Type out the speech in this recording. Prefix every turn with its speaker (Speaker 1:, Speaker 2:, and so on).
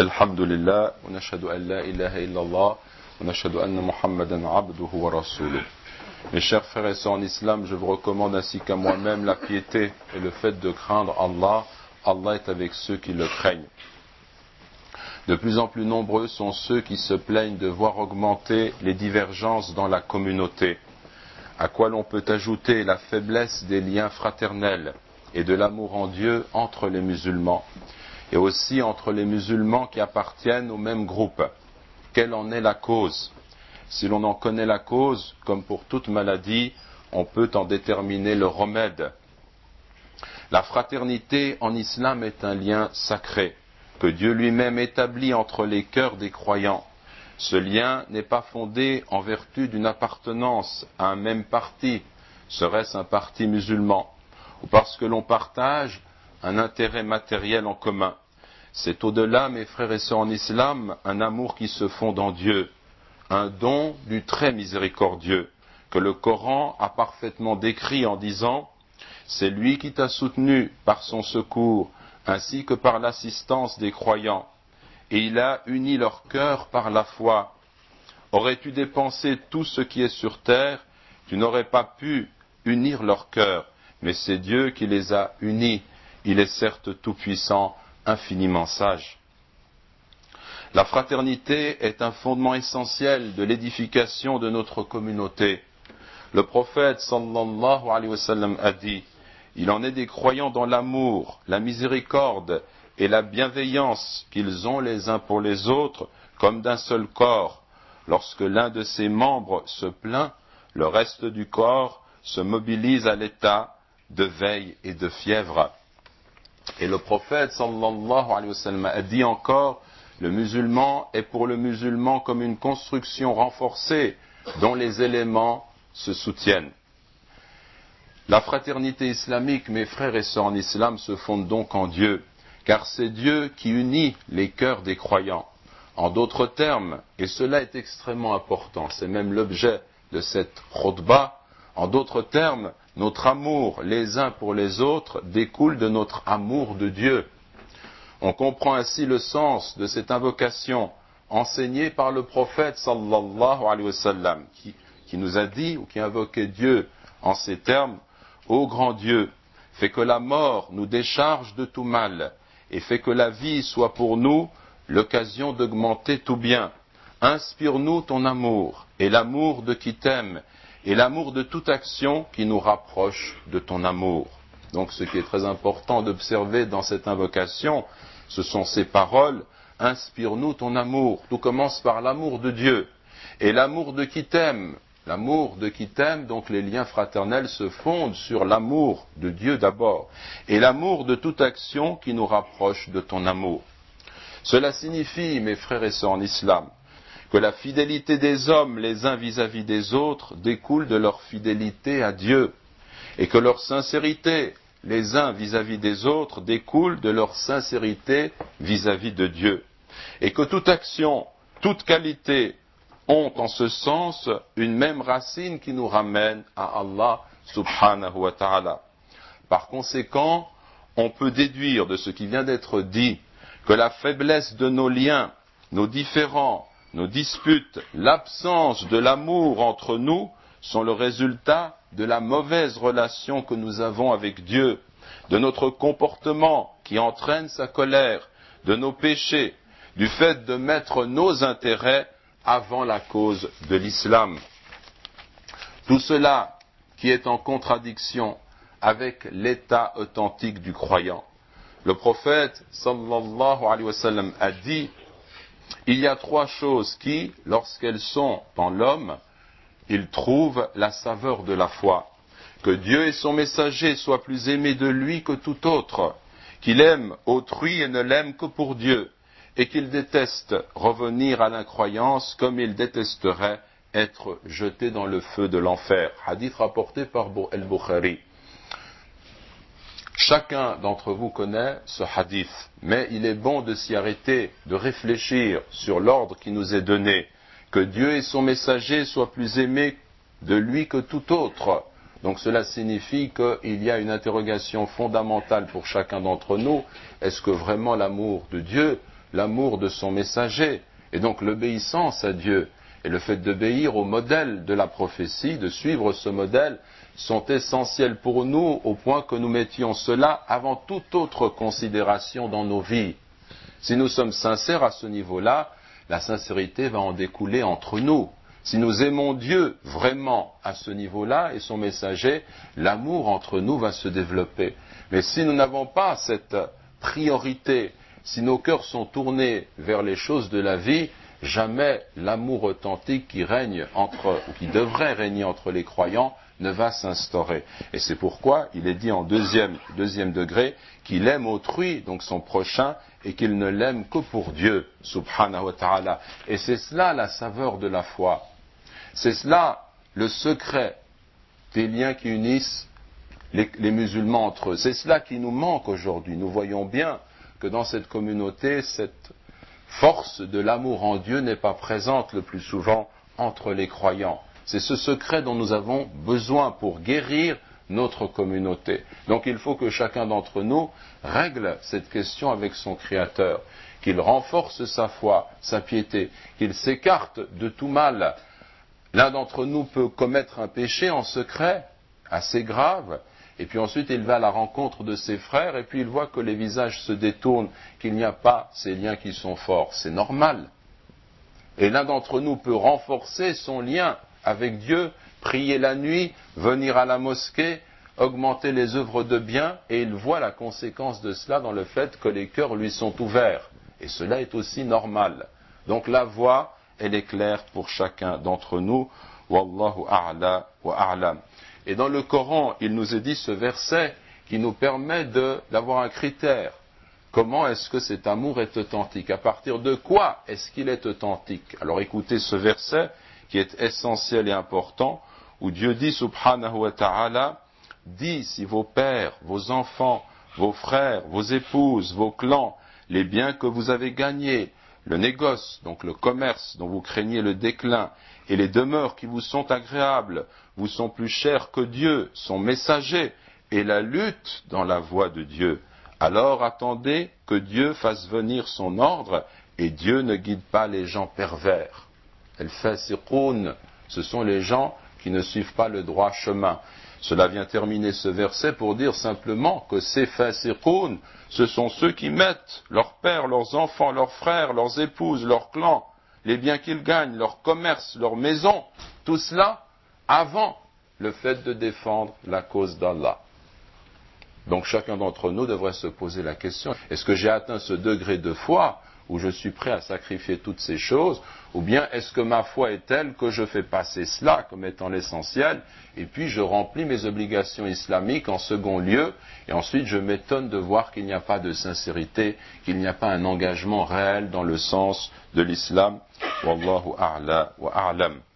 Speaker 1: الحمد لله ونشهد أن لا إله إلا الله ونشهد أن محمدا عبده ورسوله Mes chers frères et sœurs en islam, je vous recommande ainsi qu'à moi-même la piété et le fait de craindre Allah. Allah est avec ceux qui le craignent. De plus en plus nombreux sont ceux qui se plaignent de voir augmenter les divergences dans la communauté, à quoi l'on peut ajouter la faiblesse des liens fraternels et de l'amour en Dieu entre les musulmans, Et aussi entre les musulmans qui appartiennent au même groupe. Quelle en est la cause? Si l'on en connaît la cause, comme pour toute maladie, on peut en déterminer le remède. La fraternité en islam est un lien sacré que Dieu lui-même établit entre les cœurs des croyants. Ce lien n'est pas fondé en vertu d'une appartenance à un même parti, serait-ce un parti musulman, ou parce que l'on partage un intérêt matériel en commun. C'est au-delà, mes frères et sœurs en islam, un amour qui se fonde en Dieu, un don du très miséricordieux, que le Coran a parfaitement décrit en disant C'est lui qui t'a soutenu par son secours, ainsi que par l'assistance des croyants, et il a uni leur cœur par la foi. Aurais-tu dépensé tout ce qui est sur terre, tu n'aurais pas pu unir leur cœur, mais c'est Dieu qui les a unis. Il est certes tout-puissant, infiniment sage. La fraternité est un fondement essentiel de l'édification de notre communauté. Le prophète sallallahu alayhi wa sallam a dit Il en est des croyants dans l'amour, la miséricorde et la bienveillance qu'ils ont les uns pour les autres comme d'un seul corps. Lorsque l'un de ses membres se plaint, le reste du corps se mobilise à l'état de veille et de fièvre. Et le prophète sallallahu alayhi wa sallam a dit encore le musulman est pour le musulman comme une construction renforcée dont les éléments se soutiennent. La fraternité islamique, mes frères et sœurs en islam, se fonde donc en Dieu, car c'est Dieu qui unit les cœurs des croyants. En d'autres termes, et cela est extrêmement important, c'est même l'objet de cette khutbah, en d'autres termes, notre amour les uns pour les autres découle de notre amour de Dieu. On comprend ainsi le sens de cette invocation enseignée par le prophète sallallahu alayhi wa sallam, qui, qui nous a dit, ou qui invoquait Dieu en ces termes, Ô grand Dieu, fais que la mort nous décharge de tout mal, et fais que la vie soit pour nous l'occasion d'augmenter tout bien. Inspire-nous ton amour, et l'amour de qui t'aime, et l'amour de toute action qui nous rapproche de ton amour. Donc ce qui est très important d'observer dans cette invocation, ce sont ces paroles, inspire-nous ton amour. Tout commence par l'amour de Dieu. Et l'amour de qui t'aime, L'amour de qui t'aime, donc les liens fraternels se fondent sur l'amour de Dieu d'abord, et l'amour de toute action qui nous rapproche de ton amour. Cela signifie, mes frères et sœurs en islam, que la fidélité des hommes les uns vis-à-vis des autres découle de leur fidélité à Dieu, et que leur sincérité les uns vis-à-vis des autres découle de leur sincérité vis-à-vis de Dieu, et que toute action, toute qualité, ont en ce sens une même racine qui nous ramène à Allah subhanahu wa ta'ala. Par conséquent, on peut déduire de ce qui vient d'être dit que la faiblesse de nos liens, nos différends, nos disputes, l'absence de l'amour entre nous sont le résultat de la mauvaise relation que nous avons avec Dieu, de notre comportement qui entraîne sa colère, de nos péchés, du fait de mettre nos intérêts avant la cause de l'islam. Tout cela qui est en contradiction avec l'état authentique du croyant. Le prophète sallallahu alayhi wa sallam a dit il y a trois choses qui, lorsqu'elles sont en l'homme, il trouve la saveur de la foi. Que Dieu et son messager soient plus aimés de lui que tout autre, qu'il aime autrui et ne l'aime que pour Dieu, et qu'il déteste revenir à l'incroyance comme il détesterait être jeté dans le feu de l'enfer. Hadith rapporté par El-Bukhari. Chacun d'entre vous connaît ce hadith, mais il est bon de s'y arrêter, de réfléchir sur l'ordre qui nous est donné, que Dieu et son messager soient plus aimés de lui que tout autre. Donc cela signifie qu'il y a une interrogation fondamentale pour chacun d'entre nous. Est-ce que vraiment l'amour de Dieu l'amour de son messager, et donc l'obéissance à Dieu et le fait d'obéir au modèle de la prophétie, de suivre ce modèle, sont essentiels pour nous au point que nous mettions cela avant toute autre considération dans nos vies. Si nous sommes sincères à ce niveau-là, la sincérité va en découler entre nous. Si nous aimons Dieu vraiment à ce niveau-là et son messager, l'amour entre nous va se développer. Mais si nous n'avons pas cette priorité, si nos cœurs sont tournés vers les choses de la vie, jamais l'amour authentique qui règne entre, ou qui devrait régner entre les croyants ne va s'instaurer. Et c'est pourquoi il est dit en deuxième, deuxième degré qu'il aime autrui, donc son prochain, et qu'il ne l'aime que pour Dieu, subhanahu wa ta'ala. Et c'est cela la saveur de la foi. C'est cela le secret des liens qui unissent les, les musulmans entre eux. C'est cela qui nous manque aujourd'hui. Nous voyons bien que dans cette communauté, cette force de l'amour en Dieu n'est pas présente le plus souvent entre les croyants. C'est ce secret dont nous avons besoin pour guérir notre communauté. Donc il faut que chacun d'entre nous règle cette question avec son Créateur, qu'il renforce sa foi, sa piété, qu'il s'écarte de tout mal. L'un d'entre nous peut commettre un péché en secret, assez grave, et puis ensuite il va à la rencontre de ses frères, et puis il voit que les visages se détournent, qu'il n'y a pas ces liens qui sont forts. C'est normal. Et l'un d'entre nous peut renforcer son lien avec Dieu, prier la nuit, venir à la mosquée, augmenter les œuvres de bien, et il voit la conséquence de cela dans le fait que les cœurs lui sont ouverts. Et cela est aussi normal. Donc la voie, elle est claire pour chacun d'entre nous. Wallahu a'la wa a'lam. Et dans le Coran, il nous est dit ce verset qui nous permet d'avoir un critère. Comment est-ce que cet amour est authentique? À partir de quoi est-ce qu'il est authentique? Alors écoutez ce verset qui est essentiel et important, où Dieu dit, subhanahu wa ta'ala, dit si vos pères, vos enfants, vos frères, vos épouses, vos clans, les biens que vous avez gagnés, le négoce, donc le commerce dont vous craignez le déclin, et les demeures qui vous sont agréables, vous sont plus chers que Dieu, son messager, et la lutte dans la voie de Dieu. Alors attendez que Dieu fasse venir son ordre, et Dieu ne guide pas les gens pervers. El ce sont les gens qui ne suivent pas le droit chemin. Cela vient terminer ce verset pour dire simplement que ces fasiqoun, ce sont ceux qui mettent leurs pères, leurs enfants, leurs frères, leurs épouses, leurs clans, les biens qu'ils gagnent, leur commerce, leur maison, tout cela avant le fait de défendre la cause d'Allah. Donc chacun d'entre nous devrait se poser la question, est-ce que j'ai atteint ce degré de foi où je suis prêt à sacrifier toutes ces choses, ou bien est-ce que ma foi est telle que je fais passer cela comme étant l'essentiel, et puis je remplis mes obligations islamiques en second lieu, et ensuite je m'étonne de voir qu'il n'y a pas de sincérité, qu'il n'y a pas un engagement réel dans le sens de l'islam. Wallahu a'la wa.